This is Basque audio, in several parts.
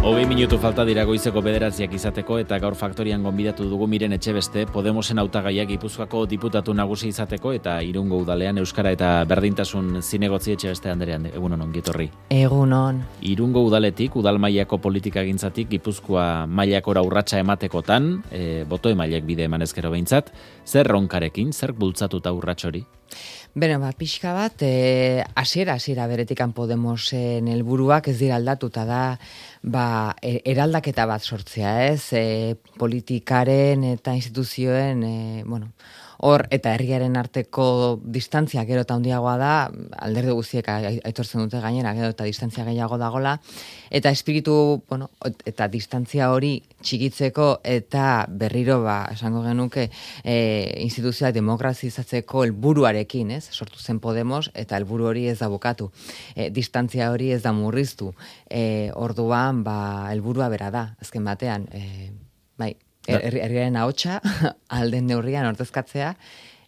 Hogei minutu falta dira goizeko bederatziak izateko eta gaur faktorian gonbidatu dugu miren etxe beste, Podemosen autagaiak Gipuzkoako diputatu nagusi izateko eta irungo udalean Euskara eta berdintasun zinegotzi etxe beste handerean, egun honon, gitorri. Egun hon. Irungo udaletik, udal mailako politika gintzatik, Gipuzkoa mailakora urratsa ematekotan, e, boto emailek bide emanezkero behintzat, zer ronkarekin, zer bultzatuta urratxori? Beno, ba, pixka bat, e, asiera, asiera beretikan Podemosen helburuak ez dira aldatuta da, ba, e, eraldaketa bat sortzea, ez? E, politikaren eta instituzioen, e, bueno, hor eta herriaren arteko distantzia gero eta handiagoa da, alderde guztiek aitortzen dute gainera gero eta distantzia gehiago dagola, eta espiritu, bueno, eta distantzia hori txikitzeko eta berriro ba, esango genuke e, instituzioa demokrazizatzeko helburuarekin, ez? Sortu zen Podemos eta helburu hori ez da bukatu. E, distantzia hori ez da murriztu. E, orduan, ba, helburua bera da, azken batean, e, bai, herriaren ahotsa alden neurrian ordezkatzea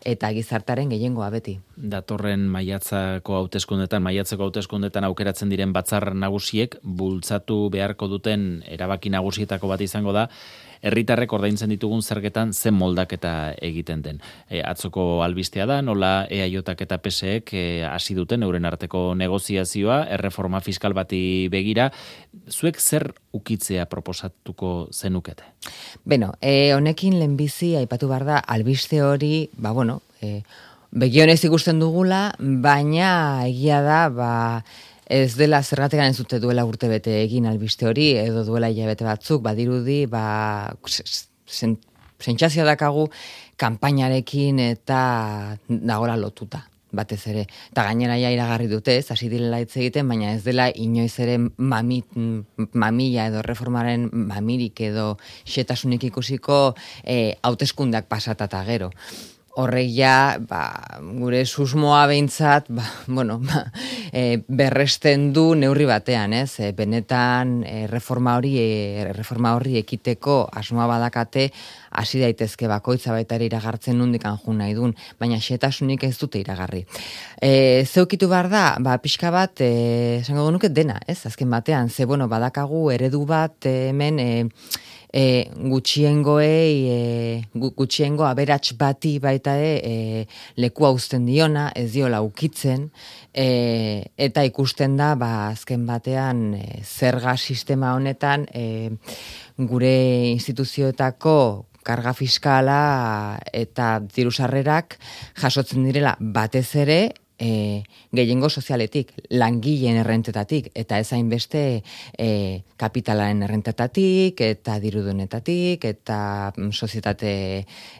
eta gizartaren gehiengoa beti. Datorren maiatzako hauteskundetan, maiatzeko hauteskundetan aukeratzen diren batzar nagusiek bultzatu beharko duten erabaki nagusietako bat izango da herritarrek ordaintzen ditugun zergetan zen moldaketa egiten den. E, atzoko albistea da, nola EAJak eta PSEek e, hasi duten euren arteko negoziazioa, erreforma fiskal bati begira, zuek zer ukitzea proposatuko zenukete? Beno, e, honekin lehenbizi aipatu behar da, albiste hori, ba bueno, e, begionez ikusten dugula, baina egia da, ba, ez dela zergategan ez dute duela urte bete egin albiste hori, edo duela hilabete batzuk, badirudi, ba, sentsazioa dakagu, kanpainarekin eta nagora lotuta batez ere. Eta gainera ja iragarri dute, ez, hasi direla hitz egiten, baina ez dela inoiz ere mamit, mamila edo reformaren mamirik edo xetasunik ikusiko e, hauteskundak pasatata gero horreia ba, gure susmoa behintzat ba, bueno, ba, e, berresten du neurri batean, ez? E, benetan e, reforma hori e, reforma horri ekiteko asmoa badakate hasi daitezke bakoitza baita ere iragartzen nundik anjun nahi dun, baina xetasunik ez dute iragarri. E, zeukitu behar da, ba, pixka bat, e, esango nuke dena, ez? Azken batean, ze, bueno, badakagu eredu bat hemen, e, e, gutxiengoei e, gutxiengo aberats bati baita e, e, leku uzten diona, ez diola ukitzen, e, eta ikusten da, ba, azken batean, e, zerga sistema honetan, e, gure instituzioetako karga fiskala eta dirusarrerak jasotzen direla. Batez ere e, gehiengo sozialetik, langileen errentetatik, eta ez beste e, kapitalaren errentetatik, eta dirudunetatik, eta mm, sozietate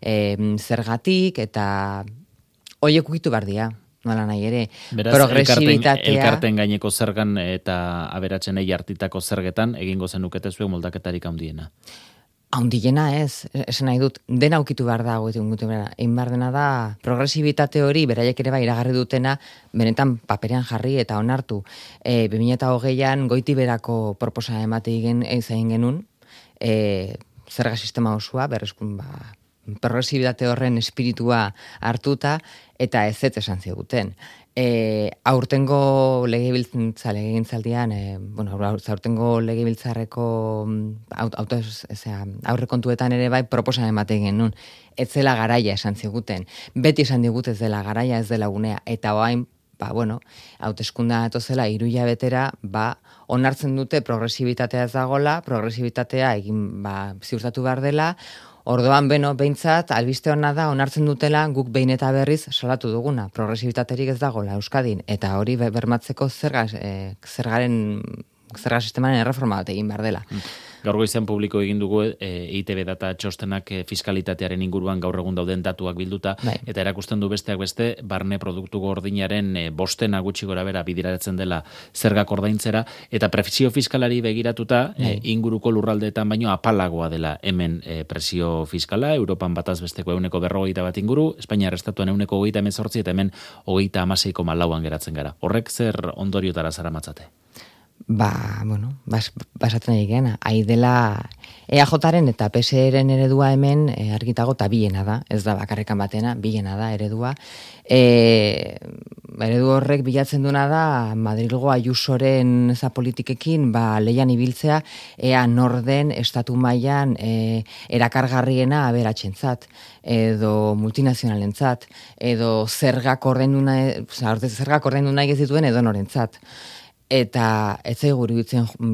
e, zergatik, eta hoiek ukitu bardia nola nahi ere, Beraz, progresibitatea. Elkarten, gaineko zergan eta aberatzen egi artitako zergetan, egingo zenukete zuen moldaketarik handiena. Haundiena ez, esan nahi dut, dena ukitu behar da, goetu gutu behar, egin behar dena da, progresibitate hori, beraiek ere bai iragarri dutena, benetan paperean jarri eta onartu. E, 2008an goiti berako proposa emate igen, egin genuen, e, zerga sistema osua, berrezkun, ba, progresibitate horren espiritua hartuta, eta ez ez esan ziguten. E, aurtengo legebiltza legegintzaldian e, bueno aurtengo legebiltzarreko mm, auto aurrekontuetan ere bai proposan emate genuen. Ez zela garaia esan ziguten. Beti esan digute ez dela garaia ez dela unea eta orain ba bueno hauteskunda zela iruia betera ba onartzen dute progresibitatea ez dagola progresibitatea egin ba ziurtatu behar dela Ordoan, beno, behintzat, albiste hona da, onartzen dutela, guk behin eta berriz salatu duguna, progresibitaterik ez dagoela Euskadin, eta hori bermatzeko zerga, e, zergaren, zerga sistemaren erreforma bat egin behar dela. Mm. Gaur goizean publiko egin dugu e, ITB data txostenak e, fiskalitatearen inguruan gaur egun dauden datuak bilduta bai. eta erakusten du besteak beste barne produktu gordinaren e, bostena gutxi gora bera bidiratzen dela zergak ordaintzera eta presio fiskalari begiratuta e, inguruko lurraldeetan baino apalagoa dela hemen e, presio fiskala Europan bataz besteko euneko berrogeita bat inguru Espainia arrestatuan euneko hogeita emezortzi eta hemen hogeita amaseiko malauan geratzen gara. Horrek zer ondoriotara zara matzate? Ba, bueno, bas, basatzen egin, ahi dela EAJaren eta PSRen eredua hemen e, argitago eta biena da, ez da bakarrekan batena, biena da eredua. E, eredu horrek bilatzen duna da Madrilgo Ayusoren za politikekin ba leian ibiltzea ea norden estatu mailan e, erakargarriena aberatsentzat edo multinazionalentzat edo zergak ordainduna zergak ordaindu nahi ez dituen edo norentzat eta ez zaigu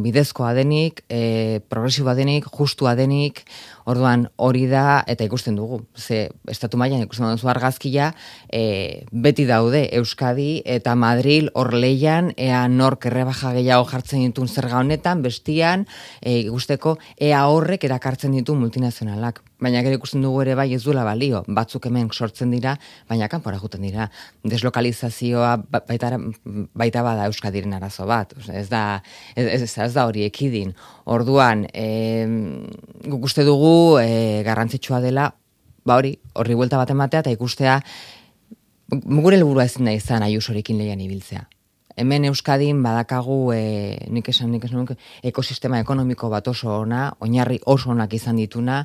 bidezkoa denik, e, progresiboa denik, justua denik, orduan hori da, eta ikusten dugu, ze estatu mailan ikusten dugu argazkia, e, beti daude Euskadi eta Madril hor leian, ea nork errebaja gehiago jartzen ditun zerga honetan, bestian, e, ikusteko, ea horrek erakartzen ditu multinazionalak baina gero ikusten dugu ere bai ez duela balio, batzuk hemen sortzen dira, baina kanpora juten dira. Deslokalizazioa ba, baita, baita bada Euskadiren arazo bat, ez da, ez, ez, ez da hori ekidin. Orduan, e, guk uste dugu e, garrantzitsua dela, ba hori, horri buelta bat ematea, eta ikustea, gure helburua ezin da izan aiusorekin lehian ibiltzea hemen Euskadin badakagu e, nik esan nik esan ekosistema ekonomiko bat oso ona, oinarri oso onak izan dituna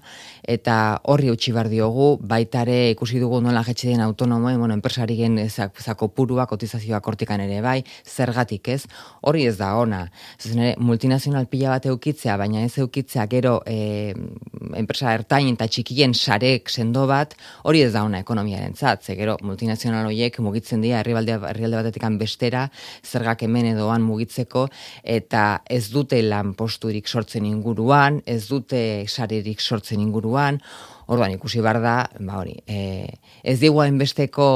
eta horri utzi bar diogu, baitare ikusi dugu nola jetxe den autonomo, bueno, enpresari gen zako purua kotizazioa kortikan ere bai, zergatik ez, hori ez da ona. Zaten ere, multinazional pila bat eukitzea, baina ez eukitzea gero e, enpresa ertain eta txikien sarek sendo bat, hori ez da ona ekonomiaren zat, ze gero multinazional horiek mugitzen dira herrialde batetik bestera, zergak hemen edoan mugitzeko eta ez dute lan posturik sortzen inguruan, ez dute sarerik sortzen inguruan, orduan ikusi bar da, ba hori, e, ez digu hainbesteko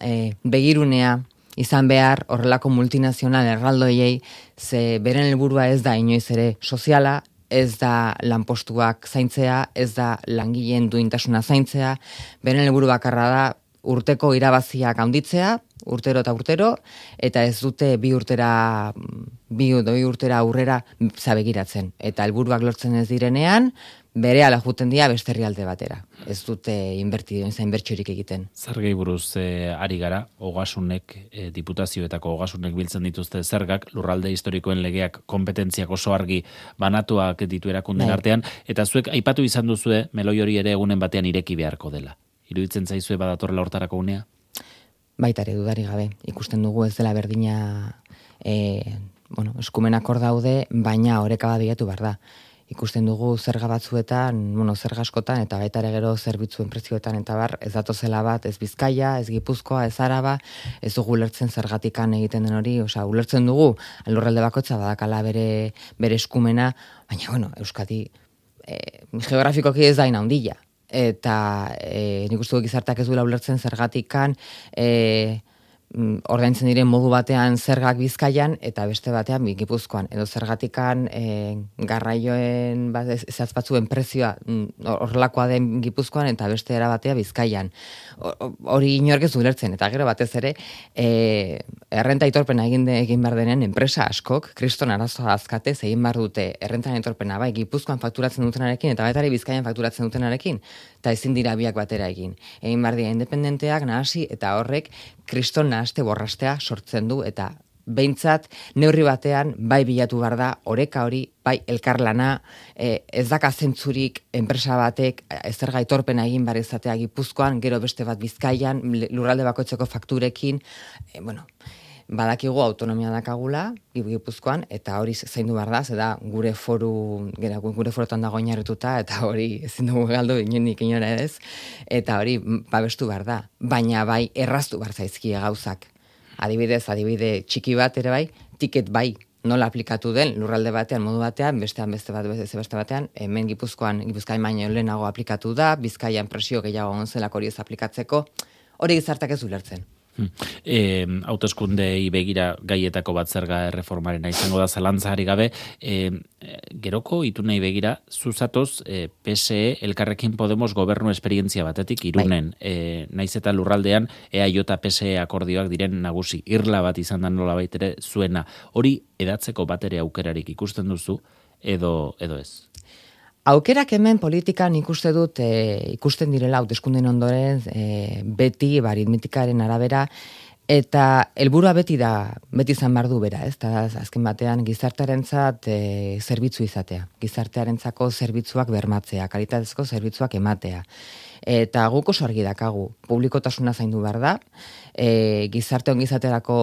e, begirunea izan behar horrelako multinazional erraldoiei ze beren helburua ez da inoiz ere soziala, ez da lanpostuak zaintzea, ez da langileen duintasuna zaintzea, beren helburu bakarra da urteko irabaziak handitzea, urtero eta urtero, eta ez dute bi urtera, bi, bi urtera aurrera zabegiratzen. Eta helburuak lortzen ez direnean, bere ala juten dira beste herrialde batera. Ez dute inbertidio, ez inbertsiorik egiten. Zergei buruz e, ari gara, ogasunek, e, diputazioetako ogasunek biltzen dituzte zergak, lurralde historikoen legeak kompetentziak oso argi banatuak ditu erakunden bai. artean, eta zuek aipatu izan duzue, meloi hori ere egunen batean ireki beharko dela. Iruditzen zaizue badatorrela hortarako unea? Baita ere dudari gabe. Ikusten dugu ez dela berdina e, bueno, eskumenak hor daude, baina oreka bat bilatu behar da. Ikusten dugu zerga batzuetan, bueno, zerga askotan, eta baita ere gero zerbitzuen prezioetan, eta bar, ez zela bat, ez bizkaia, ez gipuzkoa, ez araba, ez dugu ulertzen zergatikan egiten den hori, osea, ulertzen dugu, alurralde bakotza badakala bere, bere eskumena, baina, bueno, Euskadi, e, geografikoki ez da ina eta e, nik uste gizartak ez duela ulertzen zergatikan e, ordaintzen diren modu batean zergak bizkaian eta beste batean gipuzkoan. Edo zergatikan e, garraioen bat ezaz batzuen prezioa mm, horrelakoa den gipuzkoan eta beste era batea bizkaian. Hori inork ez ulertzen eta gero batez ere e, errenta itorpena egin de, egin behar denen enpresa askok kriston arazoa azkate egin behar dute errenta itorpena bai gipuzkoan fakturatzen dutenarekin eta baitari bizkaian fakturatzen dutenarekin eta ezin dira biak batera egin. Egin behar dira independenteak nahasi eta horrek kriston nahaste borrastea sortzen du eta behintzat neurri batean bai bilatu behar da oreka hori bai elkarlana e, ez daka zentzurik enpresa batek ezer gaitorpena egin bar izatea gipuzkoan gero beste bat bizkaian lurralde bakoitzeko fakturekin e, bueno badakigu autonomia dakagula gipuzkoan eta hori zaindu behar da, da gure foru gera, gure forotan dago inarrituta eta hori ezin dugu galdu inonik inora ez eta hori babestu behar da. Baina bai erraztu behar zaizkia gauzak. Adibidez, adibide txiki bat ere bai, tiket bai, nola aplikatu den lurralde batean, modu batean, bestean beste bat beste, beste batean, hemen gipuzkoan, gipuzkain baino lehenago aplikatu da, bizkaian presio gehiago onzelak hori ez aplikatzeko, hori gizartak ez ulertzen. E, autoskundei begira gaietako bat zerga erreformaren izango da zalantzari gabe, e, geroko itunei begira, zuzatoz e, PSE elkarrekin Podemos gobernu esperientzia batetik irunen, bai. e, naiz eta lurraldean EAJ PSE akordioak diren nagusi, irla bat izan da nola baitere zuena, hori edatzeko batere aukerarik ikusten duzu, edo, edo ez? Aukerak hemen politikan ikuste dut e, ikusten direla hauteskunden ondoren e, beti baritmitikaren arabera Eta helburua beti da, beti izan behar du bera, ez? Eta azken batean gizartearentzat e, zerbitzu izatea. Gizartearentzako zerbitzuak bermatzea, kalitatezko zerbitzuak ematea. Eta guk oso argi dakagu, publikotasuna zaindu behar da, e, gizarte ongizaterako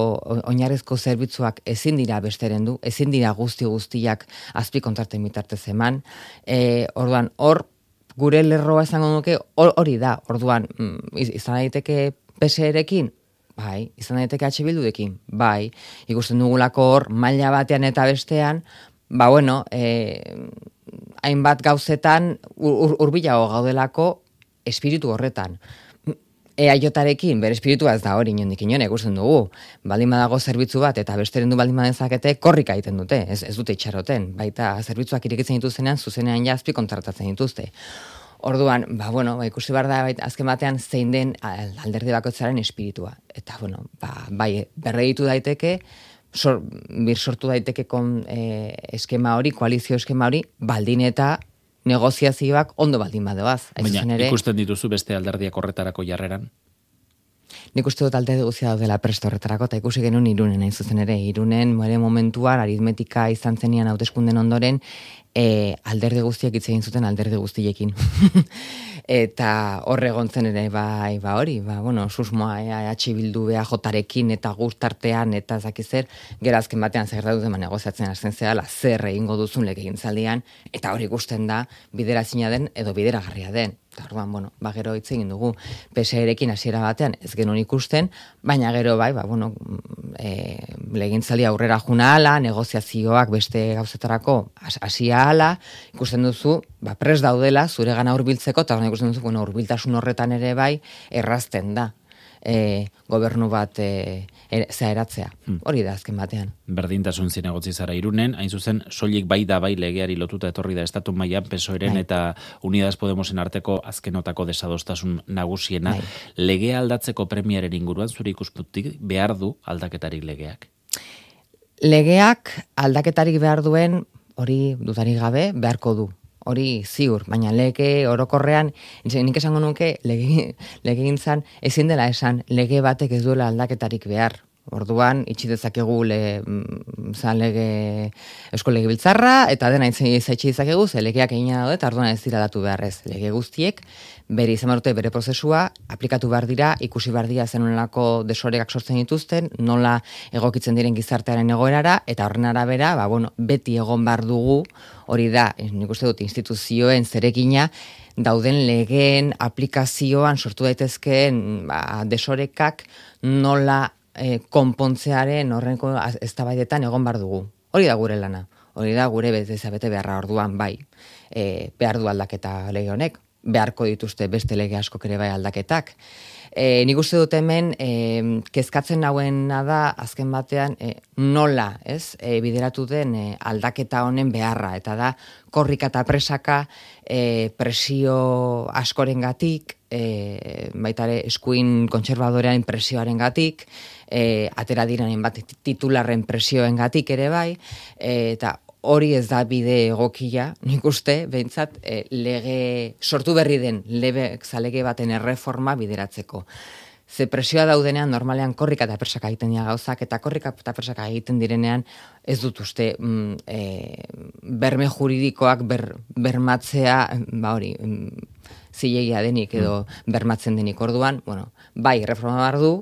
oinarrezko zerbitzuak ezin dira besteren du, ezin dira guzti guztiak azpi kontrarte mitartez eman, e, orduan, hor, gure lerroa esango nuke, hori da, orduan, mm, izan daiteke PSR-ekin, bai, izan daiteke atxe bildudekin, bai, ikusten dugulako hor, maila batean eta bestean, ba, bueno, e, hainbat gauzetan ur, urbilago gaudelako espiritu horretan. EAJarekin bere espiritua ez da hori inondik inon ikusten dugu. Baldin badago zerbitzu bat eta besteren du baldin badezakete korrika egiten dute, ez, ez dute itxaroten. Baita zerbitzuak irikitzen dituztenean zuzenean jazpi kontratatzen dituzte. Orduan, ba, bueno, ba, ikusi behar da, azken batean, zein den alderdi bakoitzaren espiritua. Eta, bueno, ba, bai, berreitu daiteke, sor, bir sortu daiteke kon, e, eskema hori, koalizio eskema hori, baldin eta negoziazioak ondo baldin badoaz. Baina, ere, ikusten dituzu beste alderdiak horretarako jarreran? Nik uste dut alde guzia daudela presto horretarako, eta ikusi genuen irunen, hain zuzen ere, irunen, moere momentuan, aritmetika izan zenian hauteskunden ondoren, e, alderdi guztiak hitz egin zuten alderdi guztiekin. eta horre gontzen ere bai, ba hori, ba, bueno, susmoa EH bildu beha jotarekin eta guztartean eta zakizer, gero azken batean zer dut eman negoziatzen hasten zela, zer egingo duzun lege zaldian, eta hori ikusten da bidera den edo bidera garria den. Orduan, bueno, ba gero hitz egin dugu PSRekin hasiera batean ez genuen ikusten, baina gero bai, ba bueno, e, legintzaldi aurrera juna hala, negoziazioak beste gauzetarako hasia hala, ikusten duzu, ba pres daudela zure gana hurbiltzeko eta ikusten duzu, bueno, hurbiltasun horretan ere bai errazten da e, gobernu bat e, er, zeharatzea. Hmm. Hori da azken batean. Berdintasun zinegotzi zara irunen, hain zuzen, soilik bai da bai legeari lotuta etorri da estatu mailan pesoeren bai. eta Unidas Podemosen arteko azkenotako desadostasun nagusiena. Bai. Legea aldatzeko premiaren inguruan zure ikusputik behar du aldaketarik legeak? Legeak aldaketarik behar duen hori dudari gabe beharko du hori ziur, baina lege orokorrean, nik esango nuke lege, lege ezin dela esan lege batek ez duela aldaketarik behar. Orduan, itxi dezakegu le, mm, zan lege esko lege biltzarra, eta dena itzaitxe dezakegu, ze legeak egin daude, eta orduan ez dira datu beharrez. Lege guztiek, bere izan barute bere prozesua, aplikatu behar dira, ikusi behar dira zenunelako desoregak sortzen dituzten, nola egokitzen diren gizartearen egoerara, eta horren arabera, ba, bueno, beti egon behar dugu, hori da, nik uste dut instituzioen zerekina, dauden legeen aplikazioan sortu daitezkeen ba, desorekak nola e, konpontzearen horrenko eztabaidetan egon behar dugu. Hori da gure lana. Hori da gure bete beharra orduan bai. E, behar du aldaketa lege honek beharko dituzte beste lege asko ere bai aldaketak. E, nik uste dut hemen, e, kezkatzen nauena da, azken batean, e, nola, ez, e, bideratu den e, aldaketa honen beharra, eta da, korrika eta presaka e, presio askoren gatik, e, baitare eskuin kontserbadorean presioaren gatik, e, atera diranen bat titularren presioen gatik ere bai, e, eta hori ez da bide egokia, nik uste, behintzat, e, lege sortu berri den lebe zalege baten erreforma bideratzeko. Ze presioa daudenean normalean korrika eta persaka egiten dira gauzak, eta korrika eta persaka egiten direnean ez dut uste mm, e, berme juridikoak ber, bermatzea, ba hori, mm, zilegia denik edo mm. bermatzen denik orduan, bueno, bai, reforma behar du,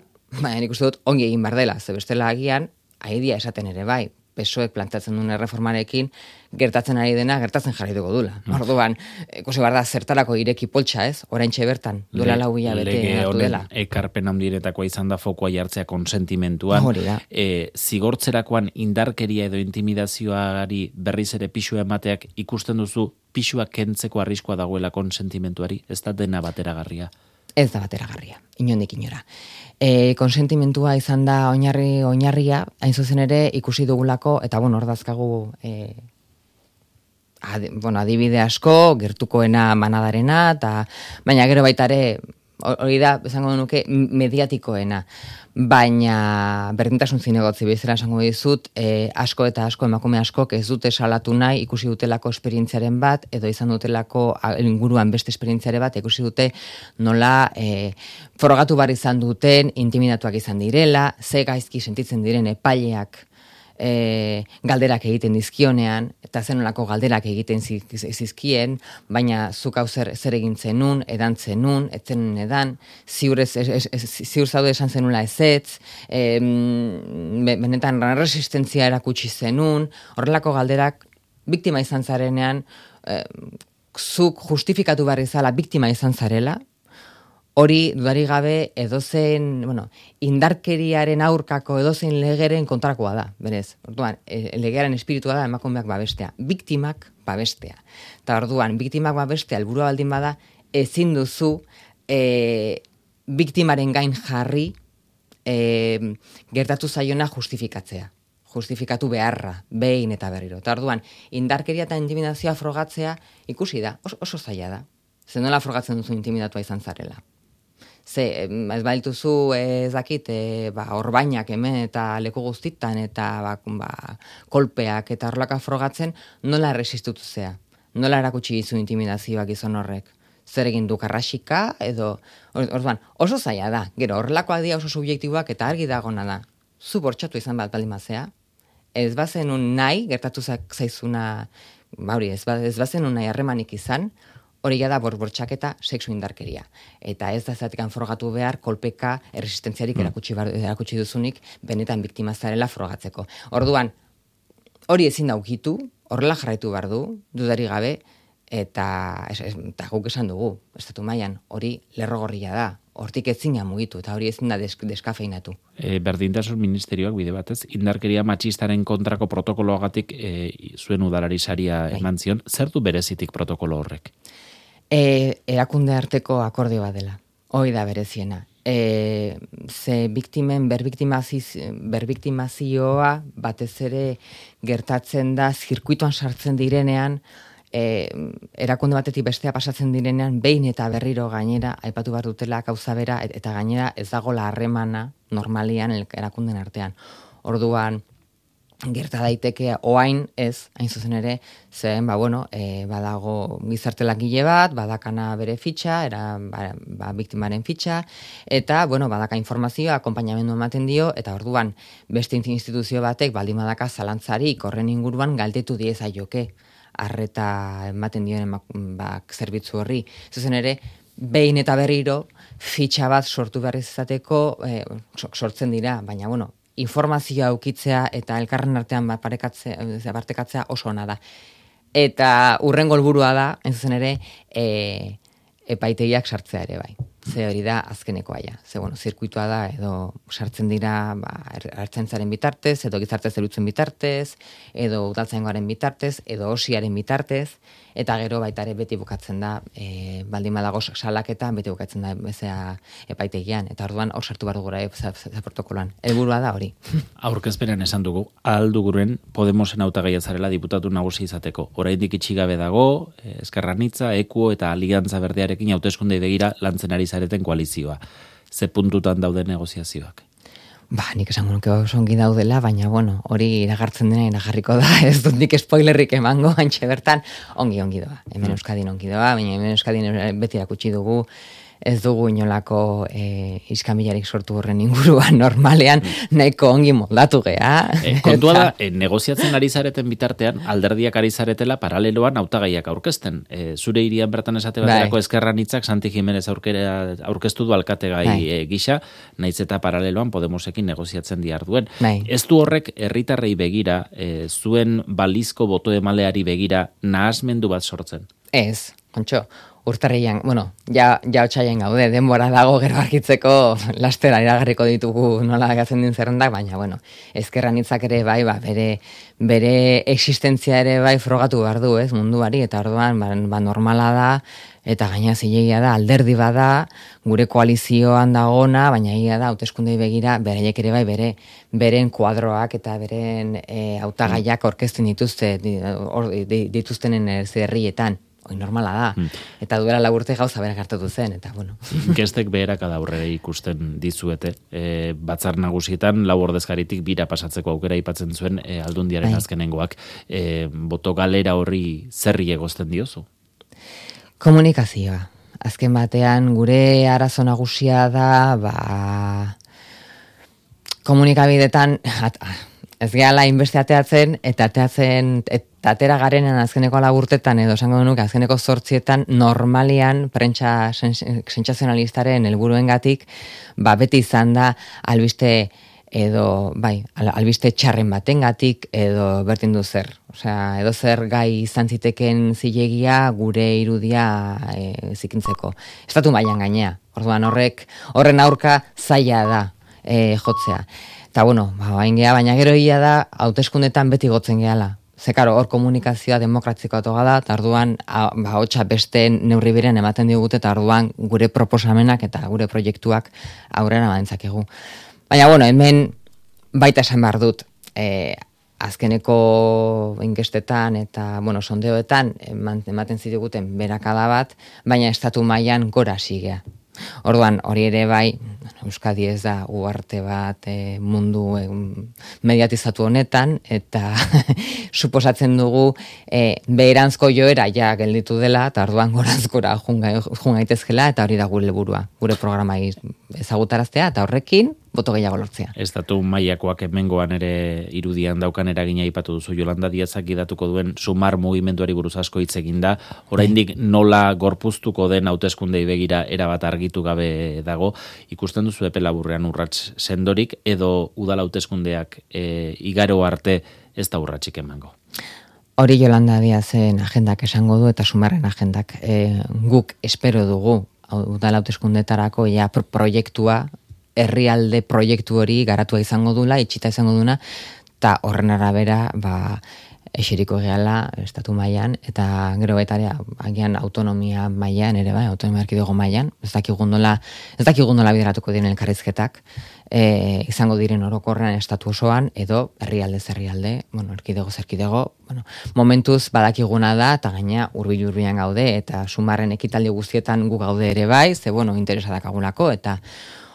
baina nik uste dut ongi egin behar dela, ze bestela agian, aidia esaten ere bai, pesoek plantatzen duen reformarekin, gertatzen ari dena, gertatzen jarri dugu dula. Mm. Orduan, ikusi behar da, zertarako ireki poltsa ez, orain bertan, duela lau bila bete hartu dela. ekarpen handiretako izan da fokoa jartzea konsentimentuan. Hori da. E, zigortzerakoan indarkeria edo intimidazioari berriz ere pixua emateak ikusten duzu pixua kentzeko arriskoa dagoela konsentimentuari, ez da dena bateragarria. Ez da bateragarria, inondik inora. E, konsentimentua izan da oinarri oinarria, hain zuzen ere ikusi dugulako, eta bueno, ordazkagu e, ad, bueno, adibide asko, gertukoena manadarena, eta baina gero baita ere hori da, esango nuke, mediatikoena. Baina, berdintasun zinegotzi bezala esango dizut, e, asko eta asko, emakume asko, ez dute salatu nahi, ikusi dutelako esperientziaren bat, edo izan dutelako inguruan beste esperientziare bat, ikusi dute nola e, forogatu bar izan duten, intimidatuak izan direla, ze gaizki sentitzen diren epaileak, e, galderak egiten dizkionean, eta zenolako galderak egiten zizkien, baina zuk hau zer, zer egin zenun, edan zenun, etzen edan, ziur, ez, ziur zaude esan zenula ez ez, e, benetan resistentzia erakutsi zenun, horrelako galderak biktima izan zarenean, e, zuk justifikatu behar izala biktima izan zarela, hori dudari gabe edozein, bueno, indarkeriaren aurkako edozein legeren kontrakoa da, berez. Orduan, e, legearen espiritua da emakumeak babestea, biktimak babestea. Ta orduan, biktimak babestea helburua baldin bada ezin duzu e, biktimaren gain jarri e, gertatu zaiona justifikatzea justifikatu beharra, behin eta berriro. Eta orduan, indarkeria eta intimidazioa frogatzea ikusi da, oso, oso zaila da. Zenola frogatzen duzu intimidatua izan zarela ze ez baituzu ez dakit e, ba orbainak hemen eta leku guztitan eta ba, ba, kolpeak eta horlaka frogatzen nola resistutu zea? Nola erakutsi dizu intimidazioak izan horrek? Zer egin du karrasika edo orduan oso zaila da. Gero horrelakoak dira oso subjektiboak eta argi dagona da. Zu bortxatu izan bat balimazea ez bazen un nahi gertatu zaizuna ba hori ez, ba, ez bazen un nahi harremanik izan hori da borbortxak eta sexu indarkeria. Eta ez da zatekan frogatu behar, kolpeka, erresistentziarik mm. erakutsi, erakutsi duzunik, benetan biktima zarela frogatzeko. Orduan, hori ezin daukitu, horrela jarraitu behar du, dudari gabe, eta, es, eta guk esan dugu, estatu mailan hori lerrogorria da, hortik ezina mugitu, eta hori ezin da desk, deskafeinatu. E, berdintasun ministerioak bide batez, indarkeria matxistaren kontrako protokoloagatik e, zuen udalari saria bai. eman zion, zer du berezitik protokolo horrek? E, erakunde arteko akordio bat dela. Hoi da bereziena. E, ze biktimen berbiktimazioa batez ere gertatzen da zirkuituan sartzen direnean e, erakunde batetik bestea pasatzen direnean behin eta berriro gainera aipatu behar dutela gauza bera eta gainera ez dago harremana normalian erakunden artean. Orduan, gerta daiteke oain ez, hain zuzen ere, zen, ba, bueno, e, badago gizartelak gile bat, badakana bere fitxa, era, ba, ba, biktimaren fitxa, eta, bueno, badaka informazioa, akompainamendu ematen dio, eta orduan, beste instituzio batek, baldin badaka zalantzarik, horren inguruan, galdetu dieza joke, arreta ematen dioen ba, zerbitzu horri. Zuzen ere, behin eta berriro, fitxa bat sortu behar izateko, e, sortzen dira, baina, bueno, informazioa aukitzea eta elkarren artean ba, parekatzea, partekatzea oso ona da. Eta urren golburua da, ez zen ere, e, epaitegiak sartzea ere bai. Ze hori da azkeneko aia. Ze bueno, zirkuitua da edo sartzen dira ba, hartzentzaren bitartez, edo gizarte zerutzen bitartez, edo udaltzaingoaren bitartez, edo osiaren bitartez, eta gero baita ere beti bukatzen da, e, baldin badago salaketa, beti bukatzen da bezea epaitegian, eta orduan hor sartu behar dugura e, protokoloan. Elburua da hori. Aurkezpenean esan dugu, aldu guruen Podemosen autagaia zarela diputatu nagusi izateko. Oraindik itxigabe dago, e, eskerranitza, ekuo eta aliantza berdearekin hauteskunde begira lantzen ari zareten koalizioa. Ze puntutan daude negoziazioak? Ba, nik esan nuke oso ongi daudela, baina, bueno, hori iragartzen dena iragarriko da, ez dut nik spoilerrik emango, antxe bertan, ongi ongi doa. Hemen. Euskadin ongi doa, baina hemen Euskadin beti erakutsi dugu, ez dugu inolako e, iskamilarik sortu horren inguruan normalean mm. nahiko ongi moldatu gea. E, kontua da, e, negoziatzen ari zareten bitartean, alderdiak ari zaretela paraleloan hautagaiak aurkezten. E, zure irian bertan esate bai. baterako bai. eskerran itzak, Santi Jimenez aurkera, aurkeztu du alkategai bai. e, gisa, naiz eta paraleloan Podemosekin negoziatzen diar duen. Bai. Ez du horrek herritarrei begira, e, zuen balizko boto emaleari begira, nahazmendu bat sortzen? Ez, kontxo, urtarrian, bueno, ja, ja otxaien gaude, denbora dago gero argitzeko lastera iragarriko ditugu nola gatzen din zerrendak, baina, bueno, ezkerran itzak ere bai, ba, bere, bere existentzia ere bai frogatu behar du, ez, munduari, eta orduan, ba, ba normala da, eta gaina zilegia da, alderdi bada, gure koalizioan dagona, baina ia da, hauteskundei begira, bereiek ere bai, bere, beren kuadroak eta beren e, autagaiak orkesten dituzte, dituztenen zerrietan Hoi normala da. Hmm. Eta duela laburte gauza bera gertatu zen, eta bueno. Gestek beherak aurrera ikusten dizuete. E, batzar nagusietan, lau ordezkaritik bira pasatzeko aukera ipatzen zuen e, aldundiaren bai. azkenengoak. E, boto galera horri zerri egozten diozu? Komunikazioa. Azken batean, gure arazo nagusia da, ba, komunikabidetan, ez gehala inbeste ateatzen, eta ateatzen, eta atera garenen azkeneko laburtetan, edo esango denuk, azkeneko zortzietan, normalian, prentsa sentsazionalistaren helburuen gatik, ba, beti izan da, albiste, edo, bai, albiste txarren batengatik edo bertin du zer. Osea, edo zer gai izan ziteken zilegia gure irudia e, zikintzeko. Estatu mailan gainea. Orduan horrek, horren aurka zaila da e, jotzea. Eta bueno, ba, bain geha, baina gero ia da, hauteskundetan beti gotzen gehala. Zekaro, hor komunikazioa demokratziko atoga da, eta arduan, ba, hotxa beste neurri biren ematen digute, eta arduan gure proposamenak eta gure proiektuak aurrera badentzakegu. Baina, bueno, hemen baita esan behar dut, e, azkeneko inkestetan eta, bueno, sondeoetan, ematen zidiguten berakada bat, baina estatu mailan gora sigea. Orduan, hori ere bai, Euskadi ez da uarte bat e, mundu e, mediatizatu honetan, eta suposatzen dugu e, beheranzko joera ja gelditu dela, eta orduan goranzkora jungaitezkela, eta hori da gure burua, gure programa ezagutaraztea, eta horrekin, boto gehiago lortzea. Estatu mailakoak hemengoan ere irudian daukan eragina aipatu duzu Jolanda Diazak idatuko duen sumar mugimenduari buruz asko hitz egin da. Oraindik nola gorpuztuko den hauteskundei begira erabat argitu gabe dago. Ikusten duzu epe laburrean urrats sendorik edo udal hauteskundeak e, igaro arte ez da urratsik emango. Hori Jolanda Diazen agendak esango du eta sumarren agendak e, guk espero dugu udal hauteskundetarako ja proiektua herrialde proiektu hori garatua izango dula, itxita izango duna, eta horren arabera, ba, esiriko gehala estatu mailan eta gero baita agian autonomia mailan ere bai autonomia erkidego mailan. Ez dakigu nola ez dakigu nola bideratuko diren elkarrizketak e, izango diren orokorrean estatu osoan edo herrialde herrialde bueno erkidego zerkidego bueno momentuz badakiguna da eta gaina hurbil hurbilan gaude eta sumarren ekitaldi guztietan gu gaude ere bai ze bueno interesa dakagulako eta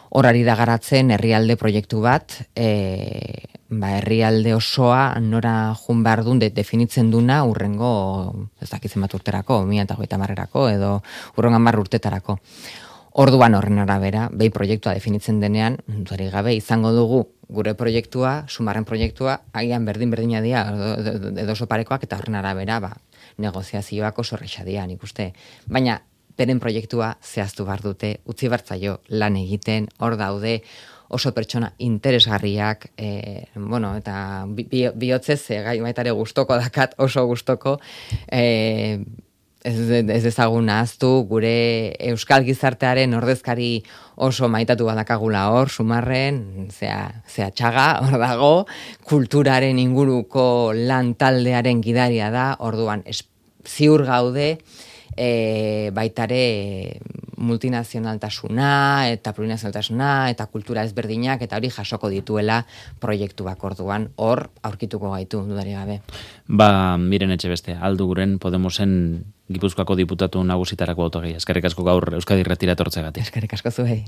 horari da garatzen herrialde proiektu bat, e, ba, herrialde osoa nora jun behar duen definitzen duna urrengo, ez dakitzen bat urterako, mi eta goita marrerako, edo urrengan barru urtetarako. Orduan horren arabera, behi proiektua definitzen denean, duari gabe, izango dugu gure proiektua, sumarren proiektua, agian berdin berdina dia, edo, edo oso parekoak, eta horren arabera, ba, negoziazioak oso rexadian ikuste. Baina, beren proiektua zehaztu bar dute, utzi bartzaio lan egiten, hor daude, oso pertsona interesgarriak, e, bueno, eta bihotzez, bi, gai baitare gustoko dakat, oso gustoko, e, ez, ez ezagun ahaztu, gure euskal gizartearen ordezkari oso maitatu badakagula hor, sumarren, zea, zea txaga, hor dago, kulturaren inguruko lan taldearen gidaria da, orduan, ziur gaude, e, baitare multinazionaltasuna eta plurinazionaltasuna eta kultura ezberdinak eta hori jasoko dituela proiektu bakorduan hor aurkituko gaitu dudari gabe. Ba, miren etxe beste, aldu guren Podemosen Gipuzkoako diputatu nagusitarako autogia. Eskerrik asko gaur Euskadi retiratortzegatik. Eskerrik asko zuhei.